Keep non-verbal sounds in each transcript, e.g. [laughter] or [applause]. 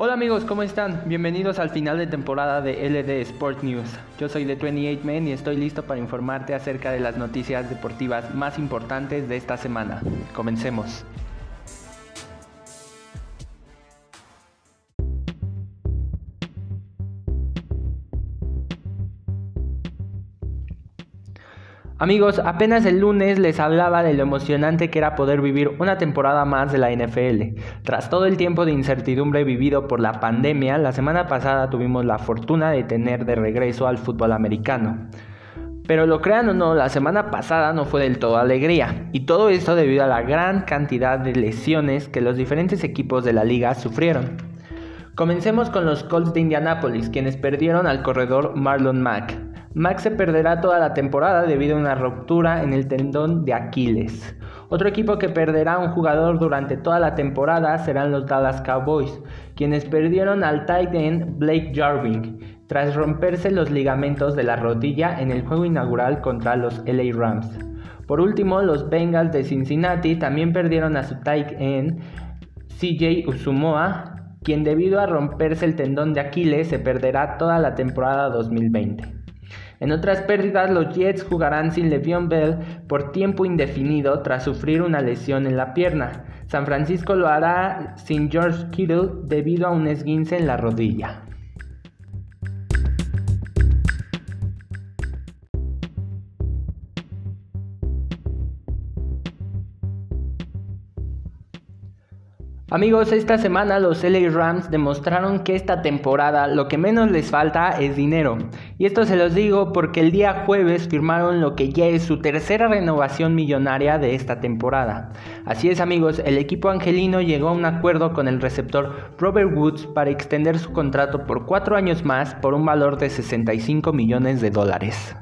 Hola amigos, ¿cómo están? Bienvenidos al final de temporada de LD Sport News. Yo soy The 28 Men y estoy listo para informarte acerca de las noticias deportivas más importantes de esta semana. Comencemos. Amigos, apenas el lunes les hablaba de lo emocionante que era poder vivir una temporada más de la NFL. Tras todo el tiempo de incertidumbre vivido por la pandemia, la semana pasada tuvimos la fortuna de tener de regreso al fútbol americano. Pero lo crean o no, la semana pasada no fue del todo alegría, y todo esto debido a la gran cantidad de lesiones que los diferentes equipos de la liga sufrieron. Comencemos con los Colts de Indianapolis, quienes perdieron al corredor Marlon Mack, Max se perderá toda la temporada debido a una ruptura en el tendón de Aquiles. Otro equipo que perderá un jugador durante toda la temporada serán los Dallas Cowboys, quienes perdieron al tight end Blake Jarvin tras romperse los ligamentos de la rodilla en el juego inaugural contra los LA Rams. Por último, los Bengals de Cincinnati también perdieron a su tight end CJ Usumoa, quien debido a romperse el tendón de Aquiles se perderá toda la temporada 2020. En otras pérdidas, los Jets jugarán sin Le'Veon Bell por tiempo indefinido tras sufrir una lesión en la pierna. San Francisco lo hará sin George Kittle debido a un esguince en la rodilla. Amigos, esta semana los LA Rams demostraron que esta temporada lo que menos les falta es dinero. Y esto se los digo porque el día jueves firmaron lo que ya es su tercera renovación millonaria de esta temporada. Así es amigos, el equipo angelino llegó a un acuerdo con el receptor Robert Woods para extender su contrato por cuatro años más por un valor de 65 millones de dólares.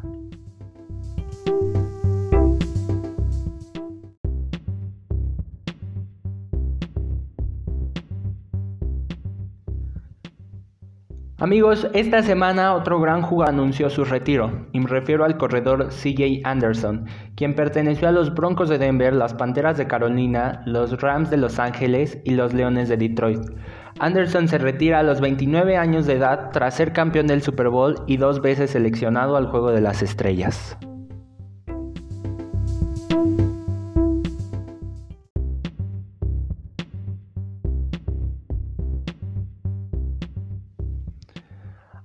Amigos, esta semana otro gran jugador anunció su retiro, y me refiero al corredor CJ Anderson, quien perteneció a los Broncos de Denver, las Panteras de Carolina, los Rams de Los Ángeles y los Leones de Detroit. Anderson se retira a los 29 años de edad tras ser campeón del Super Bowl y dos veces seleccionado al Juego de las Estrellas.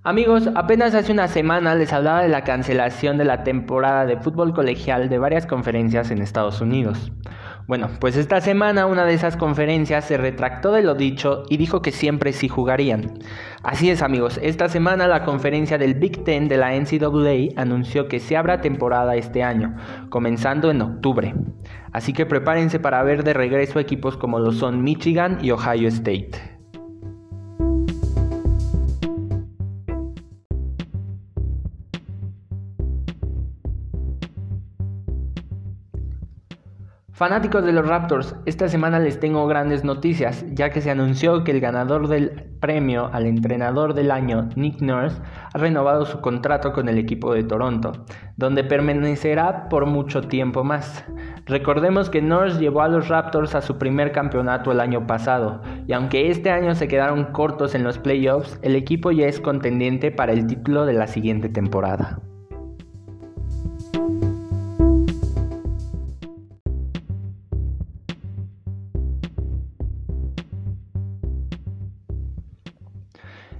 Amigos, apenas hace una semana les hablaba de la cancelación de la temporada de fútbol colegial de varias conferencias en Estados Unidos. Bueno, pues esta semana una de esas conferencias se retractó de lo dicho y dijo que siempre sí jugarían. Así es amigos, esta semana la conferencia del Big Ten de la NCAA anunció que se habrá temporada este año, comenzando en octubre. Así que prepárense para ver de regreso equipos como lo son Michigan y Ohio State. Fanáticos de los Raptors, esta semana les tengo grandes noticias, ya que se anunció que el ganador del premio al entrenador del año, Nick Nurse, ha renovado su contrato con el equipo de Toronto, donde permanecerá por mucho tiempo más. Recordemos que Nurse llevó a los Raptors a su primer campeonato el año pasado, y aunque este año se quedaron cortos en los playoffs, el equipo ya es contendiente para el título de la siguiente temporada.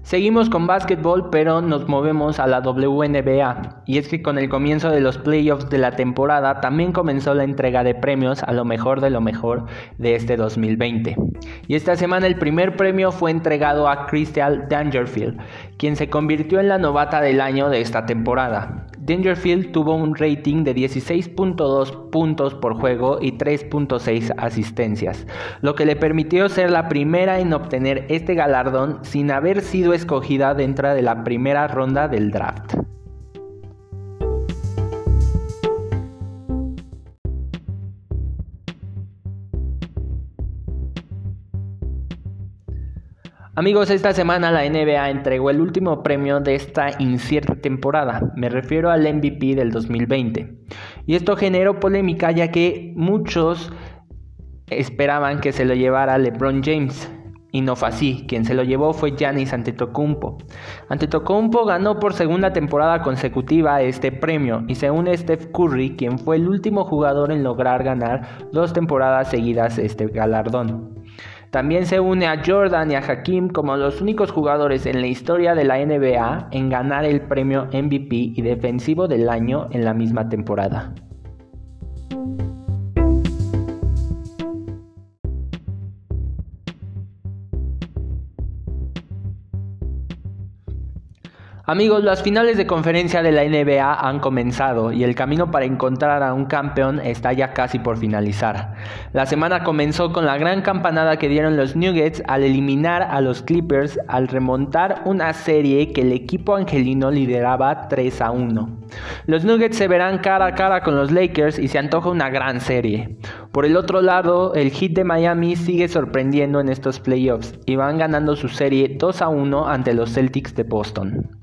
Seguimos con básquetbol, pero nos movemos a la WNBA. Y es que con el comienzo de los playoffs de la temporada también comenzó la entrega de premios a lo mejor de lo mejor de este 2020. Y esta semana el primer premio fue entregado a Crystal Dangerfield, quien se convirtió en la novata del año de esta temporada. Dangerfield tuvo un rating de 16.2 puntos por juego y 3.6 asistencias, lo que le permitió ser la primera en obtener este galardón sin haber sido escogida dentro de la primera ronda del draft. Amigos, esta semana la NBA entregó el último premio de esta incierta temporada. Me refiero al MVP del 2020. Y esto generó polémica ya que muchos esperaban que se lo llevara LeBron James. Y no fue así, quien se lo llevó fue Giannis Antetokounmpo. Antetokounmpo ganó por segunda temporada consecutiva este premio y se une Steph Curry, quien fue el último jugador en lograr ganar dos temporadas seguidas este galardón. También se une a Jordan y a Hakim como los únicos jugadores en la historia de la NBA en ganar el premio MVP y defensivo del año en la misma temporada. Amigos, las finales de conferencia de la NBA han comenzado y el camino para encontrar a un campeón está ya casi por finalizar. La semana comenzó con la gran campanada que dieron los Nuggets al eliminar a los Clippers al remontar una serie que el equipo angelino lideraba 3 a 1. Los Nuggets se verán cara a cara con los Lakers y se antoja una gran serie. Por el otro lado, el Heat de Miami sigue sorprendiendo en estos playoffs y van ganando su serie 2 a 1 ante los Celtics de Boston.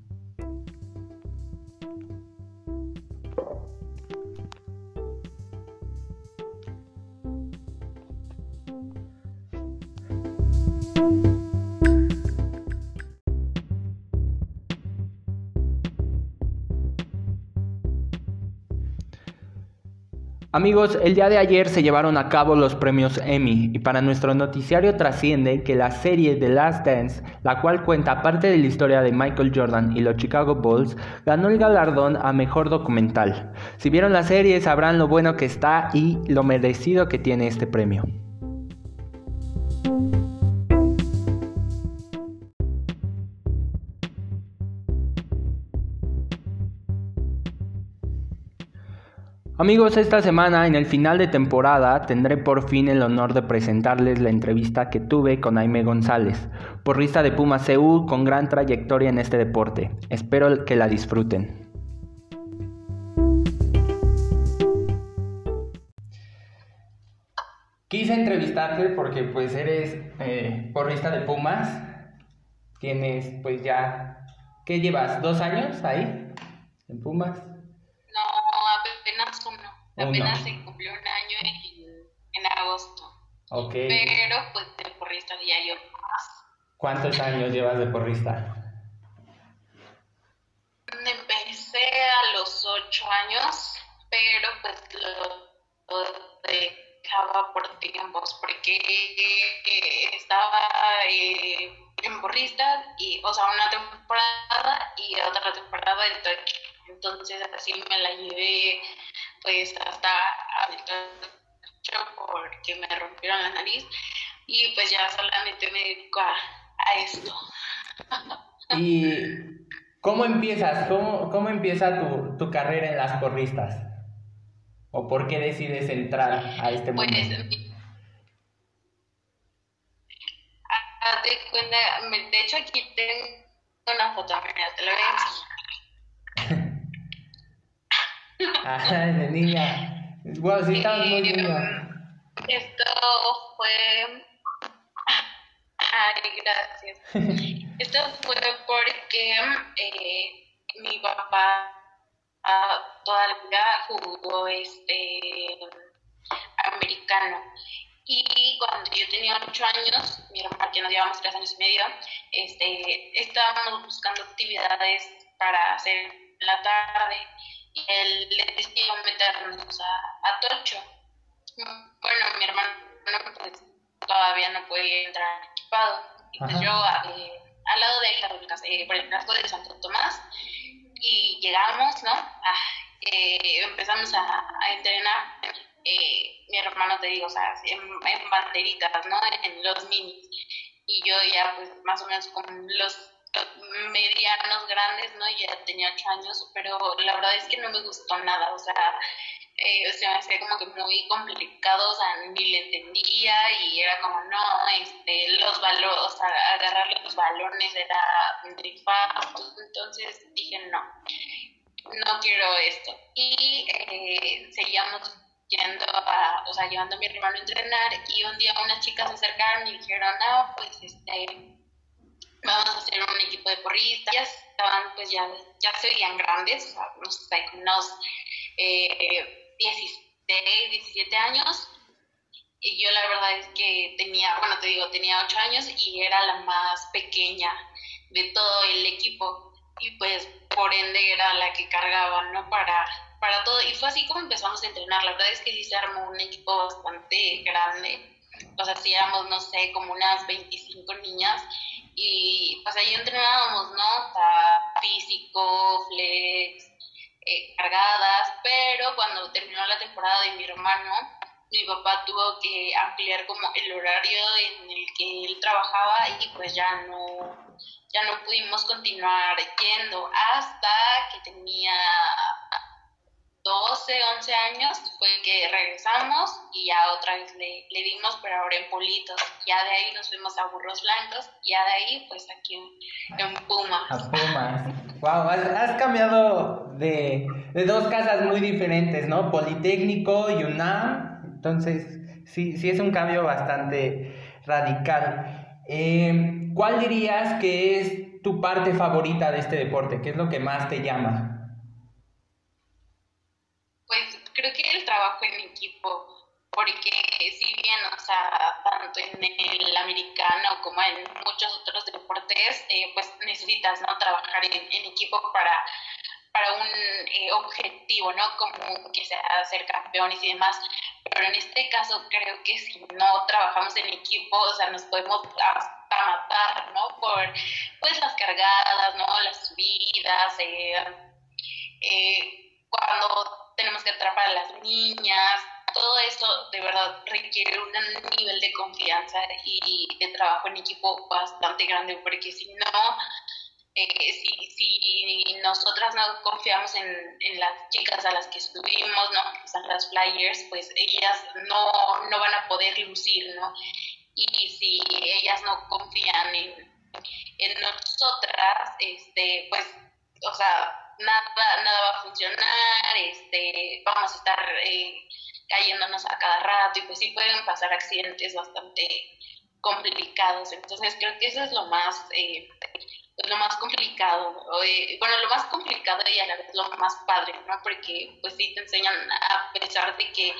Amigos, el día de ayer se llevaron a cabo los premios Emmy y para nuestro noticiario trasciende que la serie The Last Dance, la cual cuenta parte de la historia de Michael Jordan y los Chicago Bulls, ganó el galardón a mejor documental. Si vieron la serie sabrán lo bueno que está y lo merecido que tiene este premio. Amigos, esta semana en el final de temporada tendré por fin el honor de presentarles la entrevista que tuve con Jaime González, porrista de Puma CU con gran trayectoria en este deporte. Espero que la disfruten. Quise entrevistarte porque pues eres eh, porrista de Pumas. Tienes pues ya, ¿qué llevas? ¿Dos años ahí en Pumas? Apenas se cumplió un año en, agosto. Ok. Pero pues de porrista ya yo más. ¿Cuántos años llevas de porrista? Empecé a los ocho años, pero pues lo, dejaba por tiempos porque estaba eh, en porrista y, o sea, una temporada y otra temporada de touch. Entonces así me la llevé pues hasta porque me rompieron la nariz y pues ya solamente me dedico a, esto. ¿Y cómo empiezas? ¿Cómo, cómo empieza tu, tu, carrera en las porristas? ¿O por qué decides entrar a este pues, mundo? Pues, cuenta, de hecho aquí tengo una foto, te la voy a enseñar. Ay, de niña. Bueno, sí, estaba muy niña. Esto fue. Ay, gracias. [laughs] Esto fue porque eh, mi papá uh, toda la vida jugó este americano. Y cuando yo tenía ocho años, mi hermana, que nos llevamos tres años y medio, este, estábamos buscando actividades para hacer en la tarde él le decidió meternos a, a Tocho. Bueno, mi hermano pues, todavía no puede entrar equipado. Y pues yo eh, al lado de él, eh, por el casco de Santo Tomás, y llegamos, ¿no? Ah, eh, empezamos a, a entrenar. Eh, mi hermano, te digo, o sea, en, en banderitas, ¿no? En los minis. Y yo ya, pues, más o menos con los medianos grandes, ¿no? Ya tenía ocho años, pero la verdad es que no me gustó nada, o sea, eh, se me hacía como que muy complicado, o sea, ni le entendía y era como, no, este, los valores, o sea, agarrar los balones era fácil, entonces dije, no, no quiero esto. Y eh, seguíamos yendo a, o sea, llevando a mi hermano a entrenar y un día unas chicas se acercaron y dijeron, no, pues, este, vamos a hacer un equipo de porristas. Ya estaban, pues ya, ya se veían grandes, o sea, no sé, unos eh, 16, 17 años. Y yo la verdad es que tenía, bueno, te digo, tenía ocho años y era la más pequeña de todo el equipo y pues por ende era la que cargaba, ¿no? Para, para todo. Y fue así como empezamos a entrenar. La verdad es que sí se armó un equipo bastante grande. Pues hacíamos, no sé, como unas 25 niñas y pues ahí entrenábamos, ¿no? físico, flex, eh, cargadas, pero cuando terminó la temporada de mi hermano, mi papá tuvo que ampliar como el horario en el que él trabajaba y pues ya no, ya no pudimos continuar yendo hasta que tenía 12, 11 años fue que regresamos y ya otra vez le, le, dimos, pero ahora en Politos. Ya de ahí nos fuimos a Burros Blancos, ya de ahí pues aquí en, en Pumas. A Pumas. wow, has, cambiado de, de, dos casas muy diferentes, ¿no? Politécnico y UNAM. Entonces, sí, sí es un cambio bastante radical. Eh, ¿Cuál dirías que es tu parte favorita de este deporte? ¿Qué es lo que más te llama? Creo que el trabajo en equipo, porque si bien, o sea, tanto en el americano como en muchos otros deportes, eh, pues necesitas, ¿no? Trabajar en, equipo para, para un eh, objetivo, ¿no? Como que sea ser campeones y demás. Pero en este caso creo que si no trabajamos en equipo, o sea, nos podemos hasta matar, ¿no? Por, pues, las cargadas, ¿no? Las subidas, eh, cuando tenemos que atrapar a las niñas, todo eso de verdad requiere un nivel de confianza y de trabajo en equipo bastante grande, porque si no, eh, si, si nosotras no confiamos en, en, las chicas a las que estuvimos, ¿no? que son las flyers, pues ellas no, no van a poder lucir, ¿no? Y si ellas no confían en, en nosotras, este, pues, o sea, nada, nada va a funcionar, este, vamos a estar eh, cayéndonos a cada rato y pues sí pueden pasar accidentes bastante complicados. Entonces creo que eso es lo más, eh, lo más complicado, eh, bueno, lo más complicado y a la vez lo más padre, ¿no? Porque pues sí te enseñan a pesar de que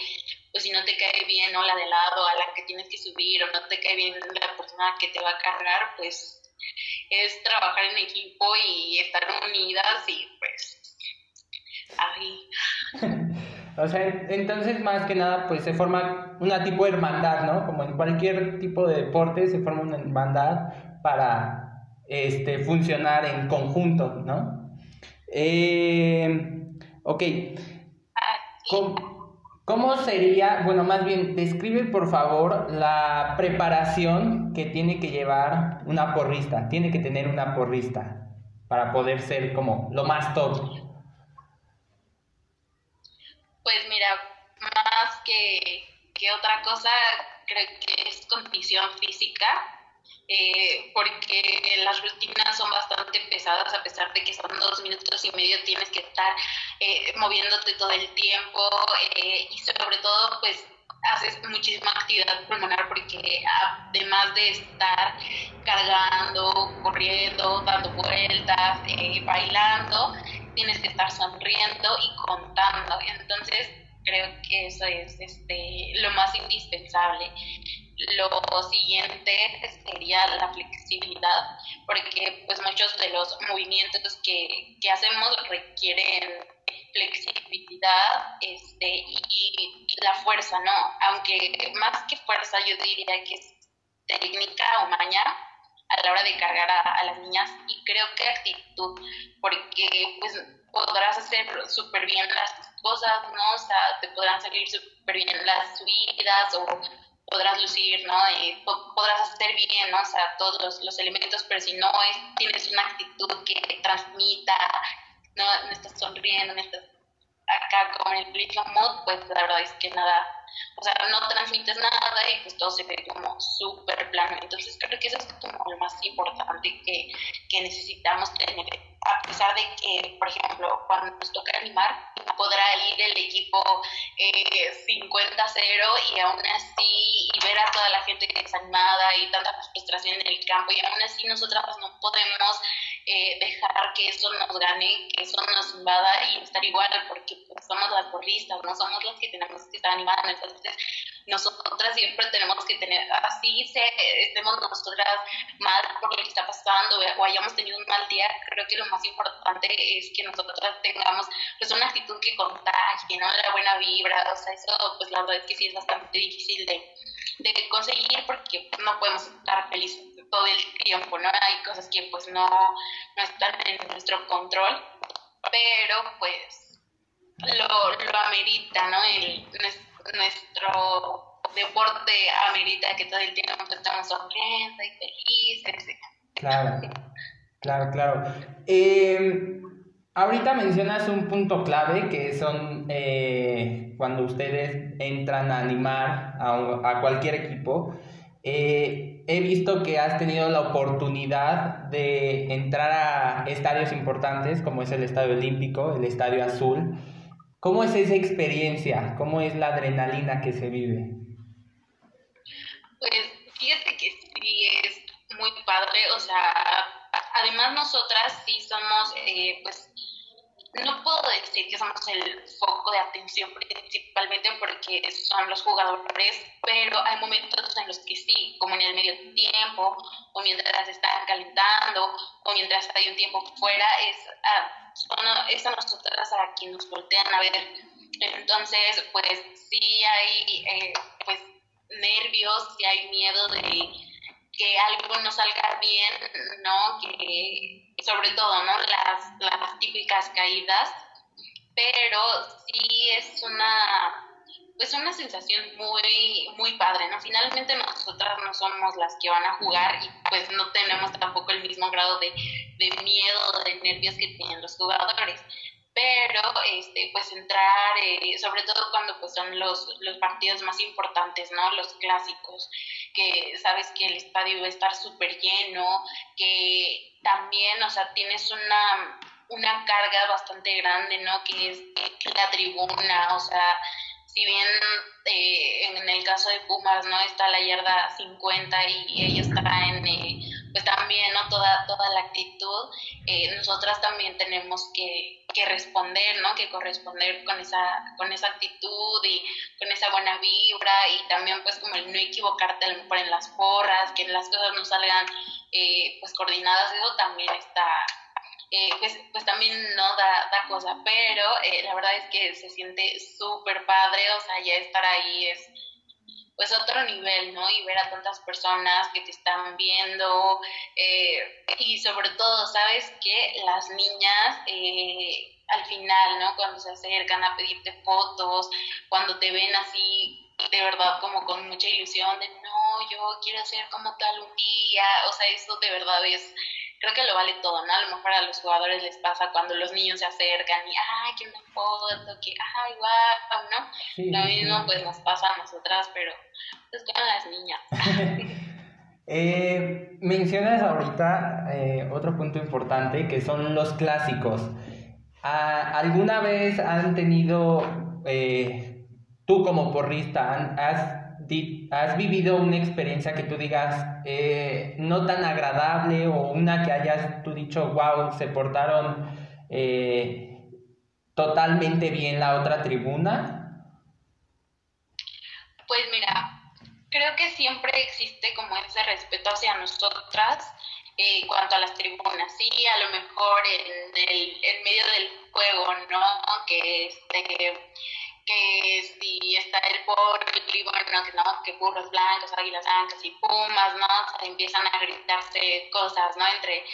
pues si no te cae bien o la de lado a la que tienes que subir o no te cae bien la persona que te va a cargar, pues es trabajar en equipo y estar unidas y pues ahí. [laughs] o sea, entonces más que nada pues se forma una tipo de hermandad, ¿no? Como en cualquier tipo de deporte se forma una hermandad para este, funcionar en conjunto, ¿no? Eh, ok. ¿Cómo, ¿Cómo sería, bueno, más bien, describe por favor la preparación que tiene que llevar una porrista? Tiene que tener una porrista para poder ser como lo más top. Pues mira, más que, que otra cosa, creo que es condición física eh, porque las rutinas son bastante pesadas a pesar de que son dos minutos y medio tienes que estar eh, moviéndote todo el tiempo eh, y sobre todo pues haces muchísima actividad pulmonar porque además de estar cargando, corriendo, dando vueltas, bailando, tienes que estar sonriendo y contando. Entonces creo que eso es este, lo más indispensable. Lo siguiente sería la flexibilidad, porque pues muchos de los movimientos que, que hacemos requieren flexibilidad este, y, la fuerza, ¿no? Aunque más que fuerza yo diría que es técnica o maña a la hora de cargar a, a las niñas y creo que actitud, porque pues podrás hacer súper bien las cosas, ¿no? O sea, te podrán salir súper bien las subidas o podrás lucir, ¿no? Podrás hacer bien. O sea, todos los, elementos, pero si no es, tienes una actitud que transmita, no, no estás sonriendo, no estás acá como en el mismo mood, pues la verdad es que nada, o sea, no transmites nada y pues todo se ve como súper plano. Entonces creo que eso es como lo más importante que, que necesitamos tener a pesar de que, por ejemplo, cuando nos toca animar, podrá ir el equipo eh, 50-0 y aún así, y ver a toda la gente desanimada y tanta frustración en el campo, y aún así nosotras no podemos eh, dejar que eso nos gane, que eso nos invada y estar igual, porque pues, somos las porristas, no somos las que tenemos que estar animando. Entonces, nosotras siempre tenemos que tener, así se, estemos nosotras mal por lo que está pasando o hayamos tenido un mal día, creo que lo más importante es que nosotras tengamos pues una actitud que contagie, ¿no? La buena vibra, o sea, eso pues la verdad es que sí es bastante difícil de, conseguir porque no podemos estar felices todo el tiempo, ¿no? Hay cosas que pues no, no están en nuestro control, pero pues lo, lo amerita, ¿no? El, nuestro deporte amerita que todo el tiempo estamos sonriendo y felices. Claro, claro, claro. Eh, ahorita mencionas un punto clave que son eh, cuando ustedes entran a animar a, a cualquier equipo. Eh, he visto que has tenido la oportunidad de entrar a estadios importantes como es el Estadio Olímpico, el Estadio Azul. ¿Cómo es esa experiencia? ¿Cómo es la adrenalina que se vive? Pues fíjate que sí es muy padre, o sea, además nosotras sí somos, eh, pues, no puedo decir que somos el foco de atención principalmente porque son los jugadores, pero hay momentos en los que sí, como en el medio tiempo, o mientras están calentando, o mientras hay un tiempo fuera, es es a nosotras a quien nos voltean a ver. Entonces, pues sí hay eh, pues nervios, sí hay miedo de que algo no salga bien, ¿no? Que sobre todo, ¿no? Las, típicas caídas, pero sí es una pues una sensación muy muy padre, ¿no? Finalmente nosotras no somos las que van a jugar y pues no tenemos tampoco el mismo grado de, de miedo, de nervios que tienen los jugadores pero este pues entrar eh, sobre todo cuando pues son los, los partidos más importantes no los clásicos que sabes que el estadio va a estar súper lleno que también o sea tienes una una carga bastante grande no que es la tribuna o sea si bien eh, en el caso de Pumas no está la yarda 50 y ellos traen eh, también no toda toda la actitud nosotras también tenemos que que responder, ¿no? Que corresponder con esa, con esa actitud y con esa buena vibra y también pues como el no equivocarte en las porras, que las cosas no salgan eh, pues coordinadas, eso también está, eh, pues, pues también no da, da cosa, pero eh, la verdad es que se siente súper padre, o sea, ya estar ahí es pues otro nivel, ¿no? Y ver a tantas personas que te están viendo eh, y sobre todo, ¿sabes? Que las niñas eh, al final, ¿no? Cuando se acercan a pedirte fotos, cuando te ven así de verdad como con mucha ilusión de no, yo quiero ser como tal un día, o sea, eso de verdad es creo que lo vale todo, ¿no? A lo mejor a los jugadores les pasa cuando los niños se acercan y, ay, que una foto, que, ay, guau, ¿no? lo mismo pues nos pasa a nosotras, pero pues con las niñas. [laughs] eh, mencionas ahorita eh, otro punto importante que son los clásicos. Ah, ¿Alguna vez han tenido, eh, tú como porrista, has has vivido una experiencia que tú digas eh, no tan agradable o una que hayas tú dicho, wow, se portaron eh, totalmente bien la otra tribuna? Pues mira, creo que siempre existe como ese respeto hacia nosotras en cuanto a las tribunas, sí, a lo mejor en el en medio del juego, ¿no? Que este que si está el y bueno, que no, que burros blancos, águilas blancas y pumas, ¿no? O empiezan a gritarse cosas, ¿no? Entre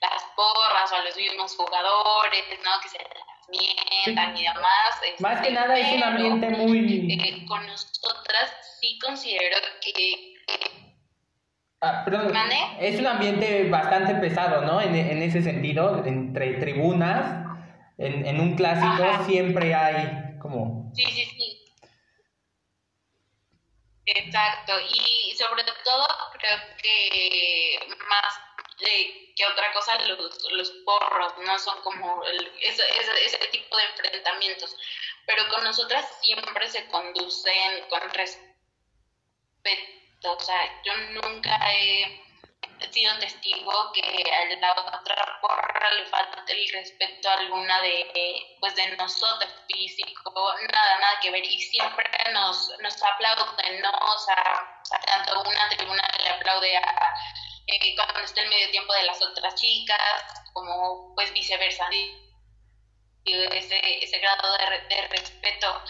las porras o los mismos jugadores, ¿no? Que se las mientan y demás. Este, Más que nada es un ambiente muy... Eh, con nosotras sí considero que... Ah, perdón, es un ambiente bastante pesado, ¿no? En, en ese sentido, entre tribunas, en, en un clásico siempre hay como Sí, sí, sí. Exacto. Y sobre todo creo que más que otra cosa los, los porros, ¿no? Son como ese, ese, tipo de enfrentamientos. Pero con nosotras siempre se conducen con respeto. O sea, yo nunca he sido testigo que a la otra porra le falta el respeto a alguna de, pues de nosotros físico, nada, nada que ver, y siempre nos, nos aplauden, ¿no? O sea, tanto una tribuna le aplaude a, eh, cuando está el medio tiempo de las otras chicas, como pues viceversa. Ese, ese grado de respeto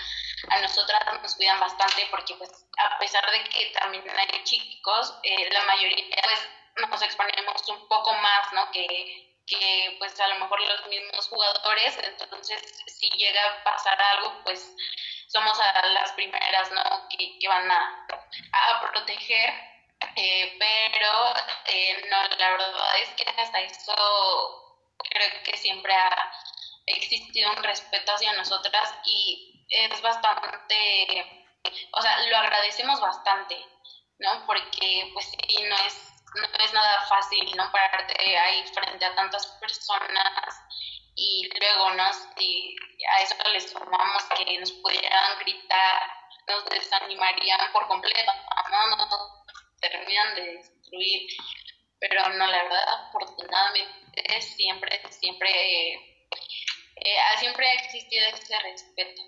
a nosotras nos cuidan bastante porque pues a pesar de que también hay chicos, eh, la mayoría pues nos exponemos un poco más, ¿no? Que, que pues a lo mejor los mismos jugadores, entonces si llega a pasar algo, pues somos a las primeras, ¿no? Que, que van a, a proteger, eh, pero eh, no, la verdad es que hasta eso creo que siempre ha existido un respeto hacia nosotras y es bastante, o sea, lo agradecemos bastante, ¿no? Porque pues sí, no es no es nada fácil, ¿no? Pararte ahí frente a tantas personas y luego, ¿no? Si a eso le sumamos que nos pudieran gritar, nos desanimarían por completo, ¿no? Nos terminan de destruir. Pero no, la verdad, afortunadamente, siempre, siempre, eh, siempre ha existido ese respeto.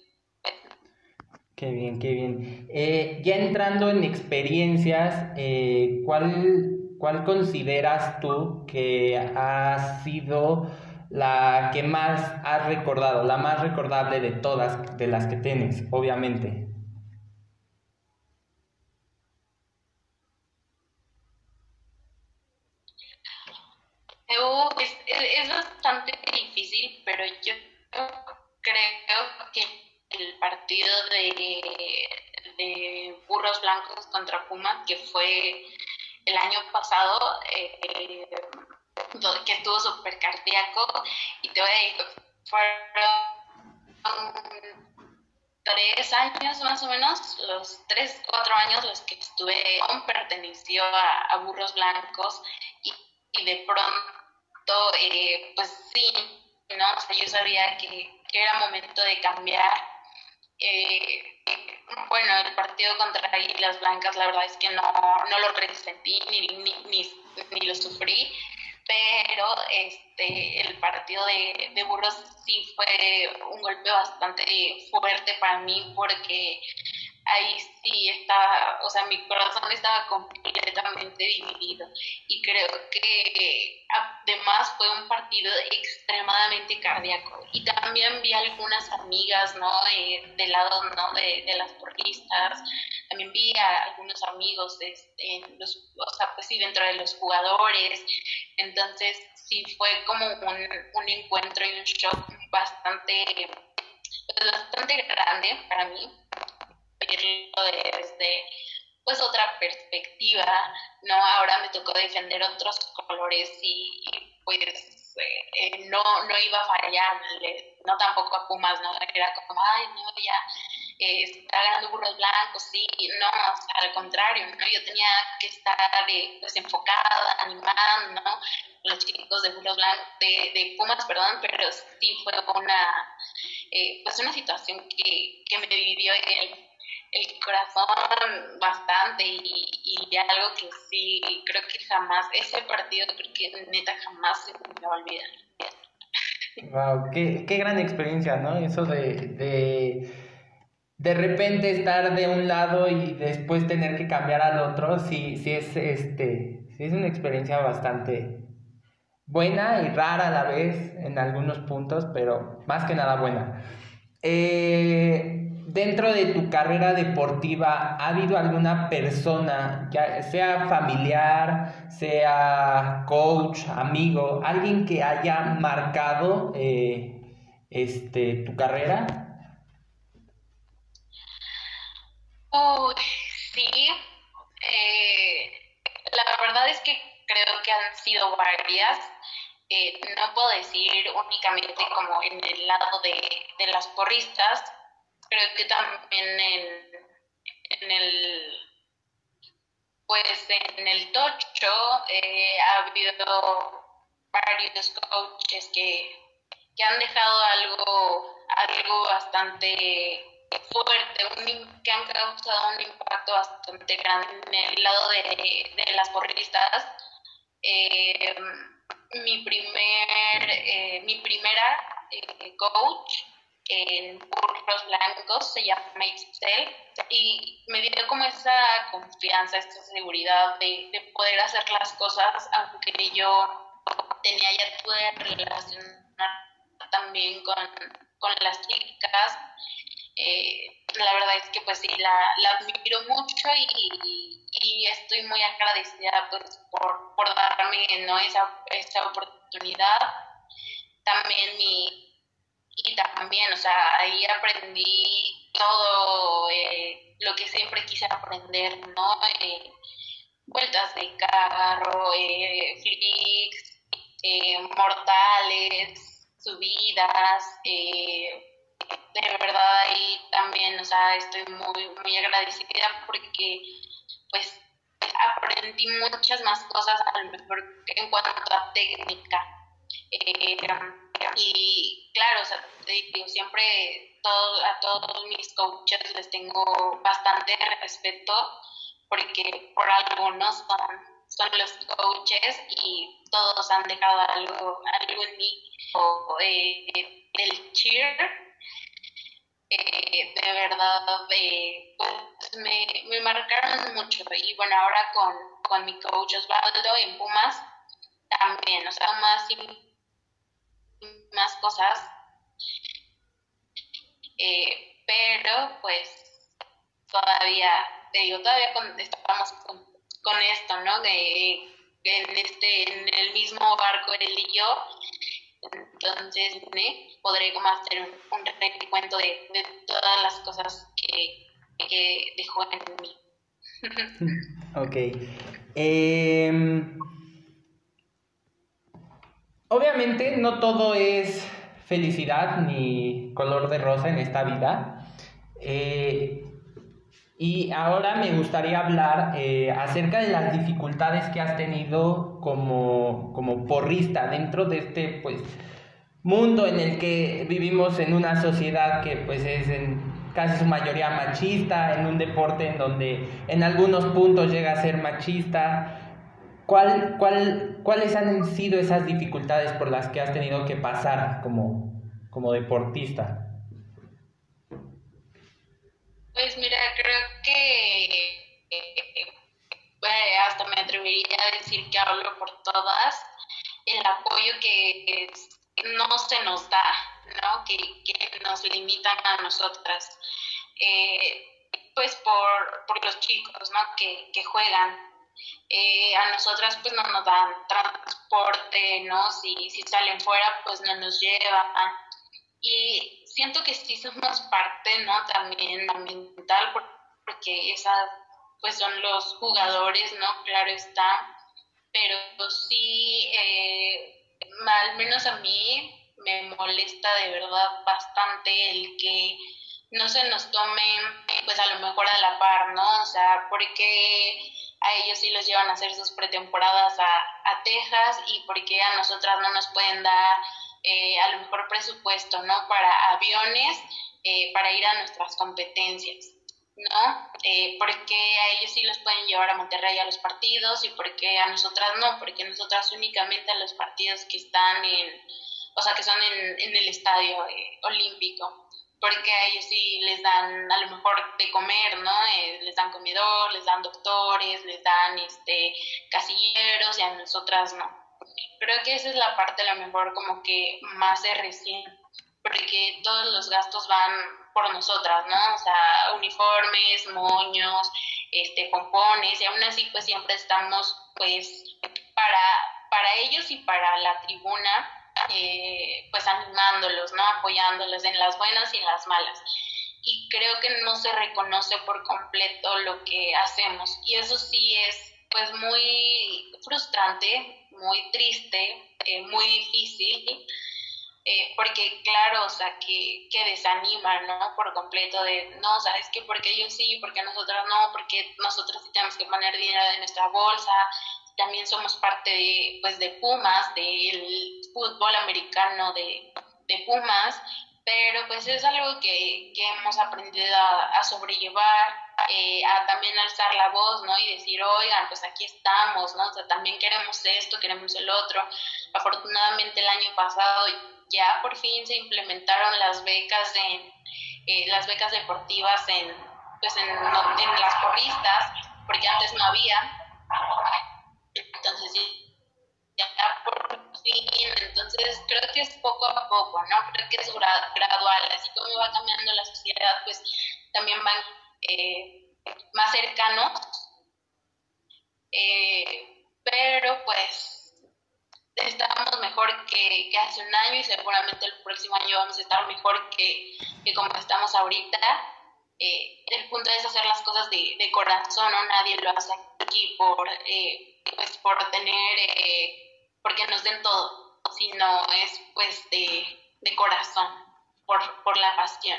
Qué bien, qué bien. Eh, ya entrando en experiencias, eh, ¿cuál ¿Cuál consideras tú que ha sido la que más has recordado, la más recordable de todas, de las que tienes, obviamente? Es, es, bastante difícil, pero yo creo que el partido de, Burros Blancos contra Puma, que fue el año pasado, eh, que estuvo súper cardíaco, y te voy a decir, fueron tres años más o menos, los tres, cuatro años los que estuve, perteneció a, Burros Blancos, y, de pronto, eh, pues sí, ¿no? yo sabía que era momento de cambiar eh, bueno, el partido contra Águilas Blancas, la verdad es que no, no lo resentí ni, ni, ni, lo sufrí, pero este el partido de, de, Burros sí fue un golpe bastante fuerte para mí porque ahí sí estaba, o sea, mi corazón estaba completamente dividido. Y creo que además fue un partido extremadamente cardíaco. Y también vi algunas amigas, ¿no? Eh, del lado, ¿no? De, de, las porristas, también vi a algunos amigos, este, los, o sea, pues sí, dentro de los jugadores, entonces sí fue como un, un encuentro y un shock bastante, pues, bastante grande para mí desde pues otra perspectiva, ¿no? Ahora me tocó defender otros colores y, pues eh, no, no iba a fallar, no tampoco a Pumas, ¿no? Era como, ay, no, ya eh, está ganando burros blancos, sí, no, al contrario, ¿no? Yo tenía que estar eh, pues enfocada, animando, ¿no? Los chicos de burros blancos, de, de Pumas, perdón, pero sí fue una, pues una situación que, que me vivió el el corazón bastante y, y, algo que sí, creo que jamás, ese partido creo que neta jamás se me va a olvidar. Wow, qué, qué gran experiencia, ¿no? Eso de, de, de repente estar de un lado y después tener que cambiar al otro, sí, sí es este, sí es una experiencia bastante buena y rara a la vez en algunos puntos, pero más que nada buena. Eh, dentro de tu carrera deportiva, ¿ha habido alguna persona, ya sea familiar, sea coach, amigo, alguien que haya marcado eh, este, tu carrera? Oh, sí. Eh, la verdad es que creo que han sido varias. Eh, no puedo decir únicamente como en el lado de, de las porristas, creo que también en, en el pues en el tocho eh, ha habido varios coaches que, que han dejado algo algo bastante fuerte, que han causado un impacto bastante grande en el lado de, de las porristas, eh, mi, primer, eh, mi primera eh, coach en burros blancos se llama Excel y me dio como esa confianza, esta seguridad de, de poder hacer las cosas aunque yo tenía ya pude relacionar también con, con las chicas eh, la verdad es que pues sí, la, la admiro mucho y, y, estoy muy agradecida pues por, por darme ¿no? esa, esa oportunidad. También mi, y también, o sea, ahí aprendí todo eh, lo que siempre quise aprender, ¿no? Eh, vueltas de carro, eh, flicks, eh, mortales, subidas, eh, de verdad ahí también, o sea, estoy muy, muy agradecida porque pues aprendí muchas más cosas a lo mejor en cuanto a técnica. Y claro, o sea, siempre todo, a todos mis coaches les tengo bastante respeto porque por algunos son, son los coaches y todos han dejado algo, algo en mí. O, eh, el cheer eh, de verdad eh, pues me, me, marcaron mucho. Y bueno, ahora con, con mi coach Osvaldo en Pumas también, o sea, más más cosas. Eh, pero pues todavía, te digo, todavía con, estamos con, con, esto, ¿no? De, en, este, en el mismo barco él y yo entonces, podré como hacer un, recuento de, todas las cosas que, que dejó en mí. [laughs] ok. Eh, obviamente no todo es felicidad ni color de rosa en esta vida. Eh, y ahora me gustaría hablar eh, acerca de las dificultades que has tenido como, como porrista dentro de este pues, mundo en el que vivimos en una sociedad que pues es en casi su mayoría machista, en un deporte en donde en algunos puntos llega a ser machista. ¿Cuál, cuál, ¿Cuáles han sido esas dificultades por las que has tenido que pasar como, como deportista? Pues mira, creo que eh, hasta me atrevería a decir que hablo por todas, el apoyo que no se nos da, ¿no? Que, nos limitan a nosotras, eh, pues por, por, los chicos, ¿no? Que juegan. Eh, a nosotras pues no nos dan transporte, ¿no? Si, si salen fuera pues no nos llevan. Y siento que sí somos parte, ¿no? También ambiental, porque esas, pues son los jugadores, ¿no? Claro está, pero sí, eh, al menos a mí me molesta de verdad bastante el que no se nos tomen, pues a lo mejor a la par, ¿no? O sea, porque a ellos sí los llevan a hacer sus pretemporadas a, Texas y porque a nosotras no nos pueden dar eh, a lo mejor presupuesto, ¿no? Para aviones, eh, para ir a nuestras competencias, ¿no? Eh, porque a ellos sí los pueden llevar a Monterrey a los partidos y porque a nosotras no, porque nosotras únicamente a los partidos que están en, o sea, que son en, en el estadio olímpico porque a ellos sí les dan a lo mejor de comer, ¿no? les dan comedor, les dan doctores, les dan este casilleros y a nosotras no. Creo que esa es la parte a lo mejor como que más se recién, porque todos los gastos van por nosotras, ¿no? O sea, uniformes, moños, este, pompones, y aún así pues siempre estamos pues para, para ellos y para la tribuna, eh, pues animándolos, ¿no? Apoyándolos en las buenas y en las malas. Y creo que no se reconoce por completo lo que hacemos. Y eso sí es pues muy frustrante muy triste, eh, muy difícil, eh, porque claro, o sea, que, que desanima, ¿no? Por completo de, no, ¿sabes qué? Porque ellos sí, porque nosotros no, porque nosotros sí tenemos que poner dinero de nuestra bolsa, también somos parte de, pues, de Pumas, del fútbol americano de, de Pumas, pero pues es algo que, que hemos aprendido a, sobrellevar eh, a también alzar la voz, ¿no? Y decir, oigan, pues aquí estamos, ¿no? También queremos esto, queremos el otro. Afortunadamente el año pasado ya por fin se implementaron las becas en, eh, las becas deportivas en, pues en las porristas, porque antes no había. Entonces, ya por fin, entonces creo que es poco a poco, ¿no? Creo que es gradual, así como va cambiando la sociedad, pues también van eh, más cercanos, eh, pero pues estamos mejor que, hace un año y seguramente el próximo año vamos a estar mejor que, como estamos ahorita. Eh, el punto es hacer las cosas de, de corazón, ¿no? Nadie lo hace aquí por, pues por tener, porque nos den todo, sino es pues de, de corazón, por, por la pasión.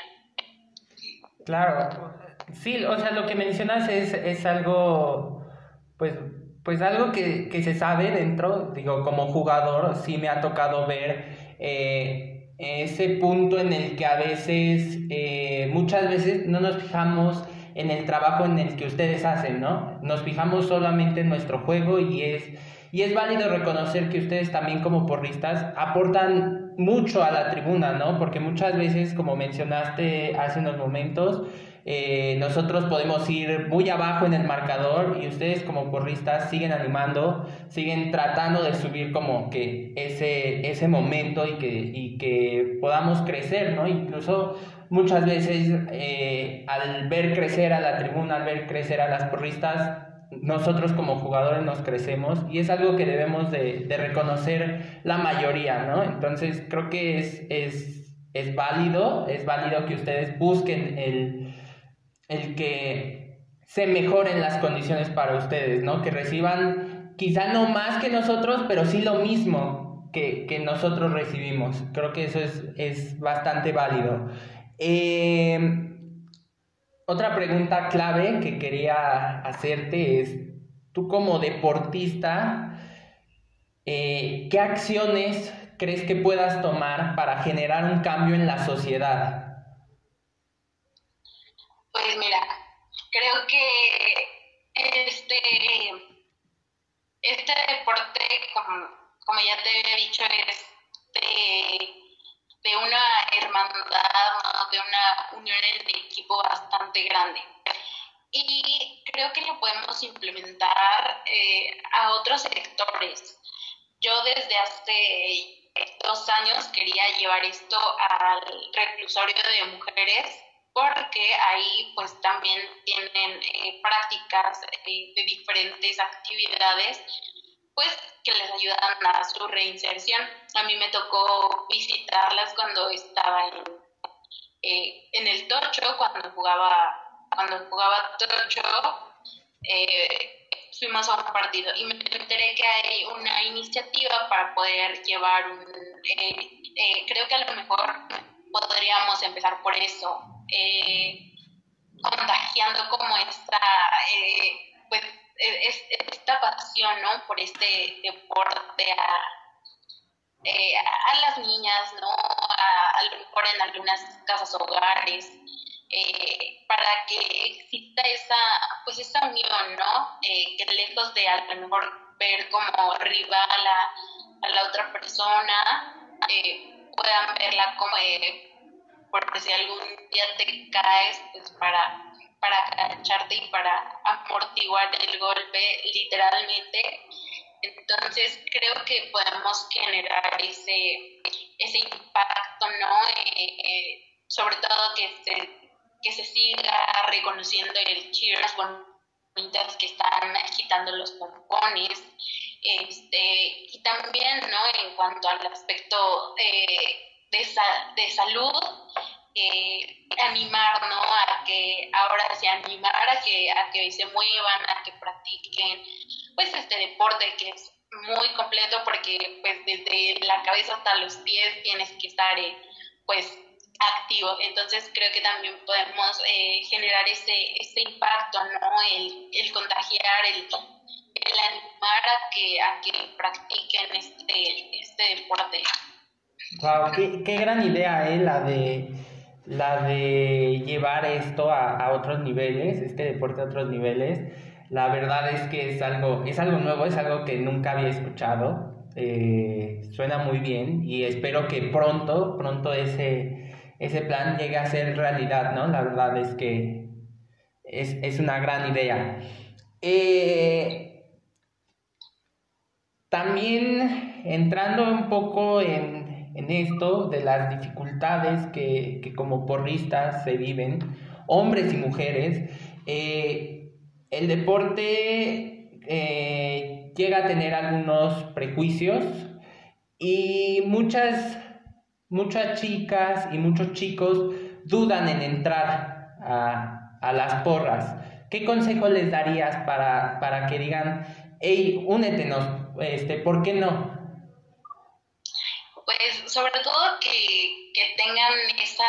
Claro, Sí, o sea, lo que mencionas es, es algo, pues, pues algo que, que, se sabe dentro, digo, como jugador, sí me ha tocado ver eh, ese punto en el que a veces, eh, muchas veces no nos fijamos en el trabajo en el que ustedes hacen, ¿no? Nos fijamos solamente en nuestro juego y es, y es válido reconocer que ustedes también como porristas aportan mucho a la tribuna, ¿no? Porque muchas veces, como mencionaste hace unos momentos, eh, nosotros podemos ir muy abajo en el marcador y ustedes como porristas siguen animando, siguen tratando de subir como que ese, ese momento y que, y que podamos crecer, ¿no? Incluso muchas veces eh, al ver crecer a la tribuna, al ver crecer a las porristas, nosotros como jugadores nos crecemos y es algo que debemos de, reconocer la mayoría, ¿no? Entonces creo que es, es, es válido, es válido que ustedes busquen el el que se mejoren las condiciones para ustedes, ¿no? Que reciban quizá no más que nosotros, pero sí lo mismo que, nosotros recibimos. Creo que eso es, bastante válido. Eh, otra pregunta clave que quería hacerte es, tú como deportista, eh, ¿qué acciones crees que puedas tomar para generar un cambio en la sociedad? Pues mira, creo que este, este deporte, como, como ya te había dicho, es de, una hermandad, de una unión de equipo bastante grande. Y creo que lo podemos implementar eh, a otros sectores. Yo desde hace dos años quería llevar esto al reclusorio de mujeres porque ahí pues también tienen eh, prácticas eh, de diferentes actividades pues que les ayudan a su reinserción. A mí me tocó visitarlas cuando estaba en, eh, en el tocho, cuando jugaba, cuando jugaba tocho, fuimos a un partido y me enteré que hay una iniciativa para poder llevar un, creo que a lo mejor podríamos empezar por eso, eh, contagiando como esta, eh, pues, esta pasión, ¿no? Por este deporte a, eh, a las niñas, ¿no? A, lo mejor en algunas casas hogares, para que exista esa, pues esa unión, ¿no? que lejos de a lo mejor ver como rival a, a la otra persona, puedan verla como porque si algún día te caes, pues para, para agacharte y para amortiguar el golpe literalmente. Entonces creo que podemos generar ese, impacto, ¿no? Eh, eh, sobre todo que se, que se siga reconociendo el cheers bonitas que están agitando los pompones. Este, y también, ¿no? En cuanto al aspecto de, de salud, eh, animar, ¿no? A que ahora se animar a que, a que se muevan, a que practiquen, pues este deporte que es muy completo porque pues desde la cabeza hasta los pies tienes que estar eh, pues activo. Entonces creo que también podemos eh, generar ese, ese impacto, ¿no? El, el contagiar, el, el animar a que, a que practiquen este, este deporte. Wow, qué, qué gran idea, eh, la de la de llevar esto a, otros niveles, este deporte a otros niveles. La verdad es que es algo, es algo nuevo, es algo que nunca había escuchado. Eh, suena muy bien y espero que pronto, pronto ese, ese plan llegue a ser realidad, ¿no? La verdad es que es, es una gran idea. Eh, también entrando un poco en, esto de las dificultades que, como porristas se viven, hombres y mujeres, eh, el deporte eh, llega a tener algunos prejuicios y muchas, muchas chicas y muchos chicos dudan en entrar a, a las porras. ¿Qué consejo les darías para, para que digan, hey, únetenos, este, ¿por qué no? Pues sobre todo que, que tengan esa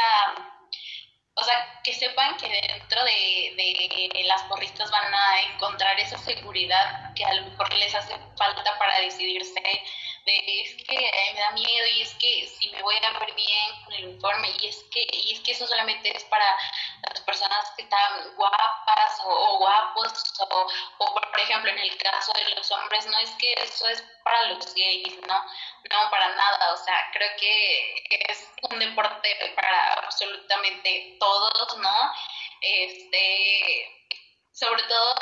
o sea, que sepan que dentro de, de, las porristas van a encontrar esa seguridad que a lo mejor les hace falta para decidirse de es que me da miedo y es que si me voy a ver bien con el uniforme y es que y es que eso solamente es para las personas que están guapas o, guapos o, o, por ejemplo en el caso de los hombres no es que eso es para los gays no no para nada o sea creo que es un deporte para absolutamente todos no este sobre todo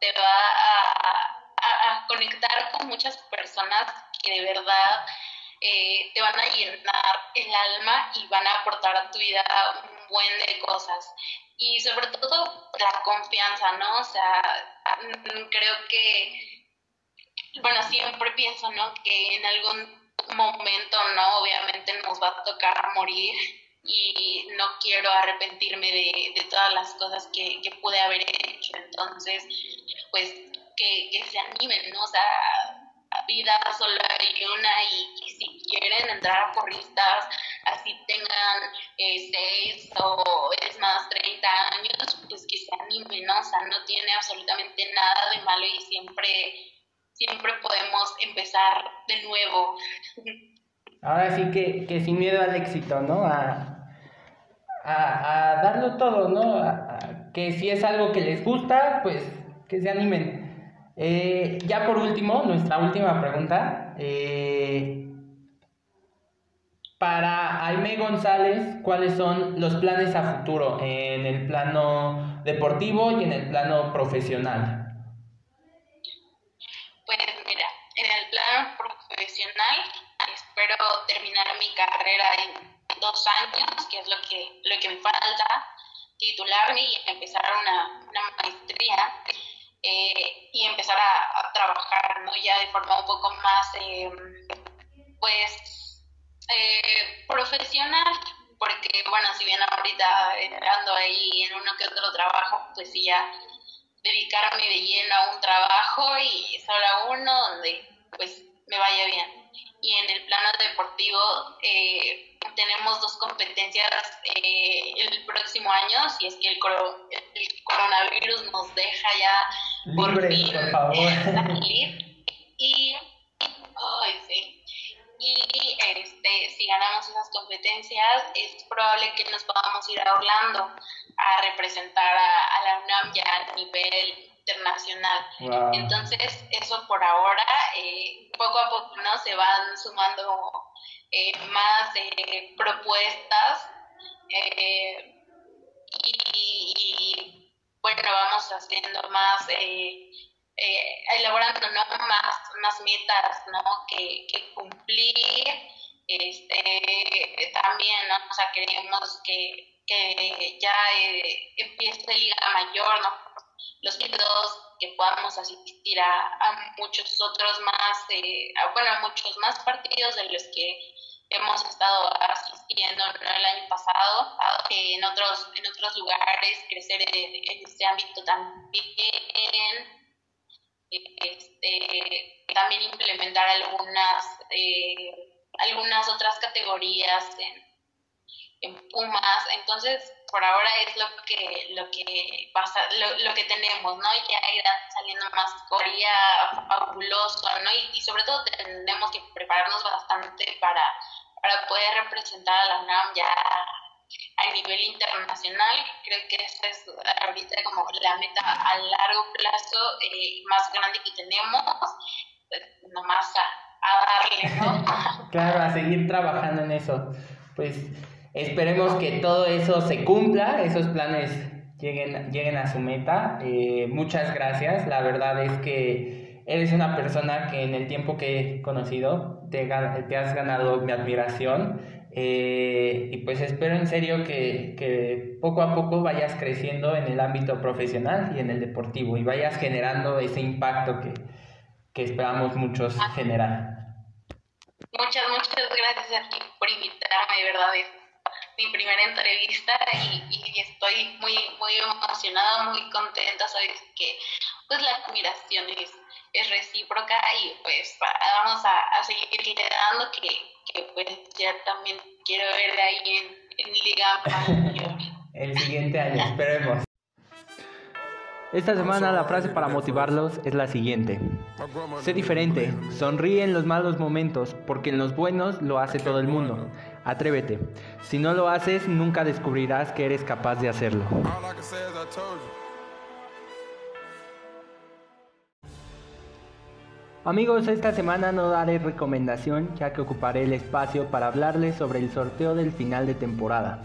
te va a a, conectar con muchas personas que de verdad eh, te van a llenar el alma y van a aportar a tu vida un buen de cosas. Y sobre todo la confianza, ¿no? O sea, mm, creo que, bueno, siempre pienso, ¿no? Que en algún momento, ¿no? Obviamente nos va a tocar morir y no quiero arrepentirme de, de todas las cosas que, que pude haber hecho. Entonces, pues que, se animen, ¿no? O sea, vida solo hay una y, si quieren entrar a porristas, así tengan eh, seis o es más 30 años, pues que se animen, ¿no? O sea, no tiene absolutamente nada de malo y siempre, siempre podemos empezar de nuevo. Ahora sí que, que sin miedo al éxito, ¿no? A, a, darlo todo, ¿no? que si es algo que les gusta, pues que se animen. Eh, ya por último, nuestra última pregunta. Eh, para Aime González, ¿cuáles son los planes a futuro en el plano deportivo y en el plano profesional? Pues mira, en el plano profesional espero terminar mi carrera en dos años, que es lo que, lo que me falta, titularme y empezar una, una maestría eh, y empezar a, trabajar ya de forma un poco más, eh, pues, eh, profesional, porque, bueno, si bien ahorita ando ahí en uno que otro trabajo, pues sí, ya dedicarme de lleno a un trabajo y solo a uno donde, pues, me vaya bien. Y en el plano deportivo, eh, tenemos dos competencias eh, el próximo año, si es que el, coronavirus nos deja ya por fin salir. Y, y este, si ganamos esas competencias, es probable que nos podamos ir a Orlando a representar a, la UNAM ya a nivel internacional. Entonces, eso por ahora, eh, poco a poco ¿no? se van sumando eh, más eh, propuestas eh, y, bueno, vamos haciendo más, elaborando ¿no? más, más metas ¿no? que, que cumplir. Este, también, ¿no? o sea, queremos que, que ya empiece Liga Mayor, ¿no? Los títulos que podamos asistir a, muchos otros más, eh, bueno, a muchos más partidos de los que hemos estado asistiendo el año pasado, en otros, en otros lugares, crecer en, este ámbito también, este, también implementar algunas, eh, algunas otras categorías en, en Pumas, entonces por ahora es lo que lo que pasa, lo, que tenemos, ¿no? Ya irán saliendo más corea fabuloso, ¿no? Y, sobre todo tenemos que prepararnos bastante para, para poder representar a la UNAM ya a nivel internacional. Creo que esa es ahorita como la meta a largo plazo eh, más grande que tenemos, pues nomás a, a darle, ¿no? [laughs] claro, a seguir trabajando en eso. Pues esperemos que todo eso se cumpla, esos planes lleguen, lleguen a su meta. Eh, muchas gracias, la verdad es que eres una persona que en el tiempo que he conocido te, has ganado mi admiración eh, y pues espero en serio que, que, poco a poco vayas creciendo en el ámbito profesional y en el deportivo y vayas generando ese impacto que, que esperamos muchos generar. Muchas, muchas gracias a ti por invitarme, de verdad. Mi primera entrevista y, y, estoy muy, muy emocionada, muy contenta. Sabes que pues la admiración es, es recíproca y pues vamos a, a seguir dando que que pues ya también quiero ver ahí en, en Liga [laughs] El siguiente año, esperemos. Esta semana la frase para motivarlos es la siguiente. Sé diferente, sonríe en los malos momentos, porque en los buenos lo hace todo el mundo. Atrévete. Si no lo haces, nunca descubrirás que eres capaz de hacerlo. Amigos, esta semana no daré recomendación ya que ocuparé el espacio para hablarles sobre el sorteo del final de temporada.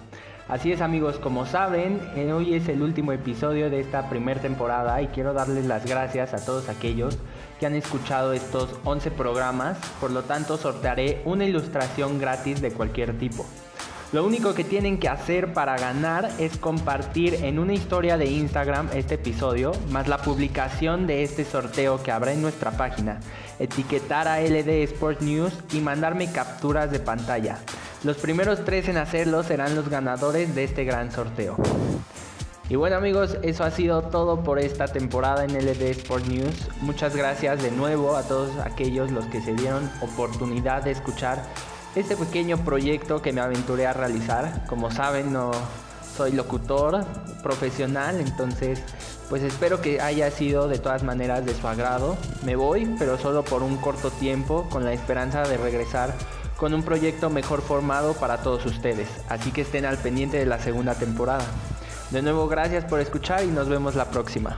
Así es amigos, como saben, eh, hoy es el último episodio de esta primera temporada y quiero darles las gracias a todos aquellos que han escuchado estos 11 programas, por lo tanto sortearé una ilustración gratis de cualquier tipo. Lo único que tienen que hacer para ganar es compartir en una historia de Instagram este episodio, más la publicación de este sorteo que habrá en nuestra página, etiquetar a LD Sport News y mandarme capturas de pantalla. Los primeros tres en hacerlo serán los ganadores de este gran sorteo. Y bueno amigos, eso ha sido todo por esta temporada en LD Sport News. Muchas gracias de nuevo a todos aquellos los que se dieron oportunidad de escuchar este pequeño proyecto que me aventuré a realizar. Como saben, no soy locutor profesional, entonces pues espero que haya sido de todas maneras de su agrado. Me voy, pero solo por un corto tiempo, con la esperanza de regresar con un proyecto mejor formado para todos ustedes. Así que estén al pendiente de la segunda temporada. De nuevo, gracias por escuchar y nos vemos la próxima.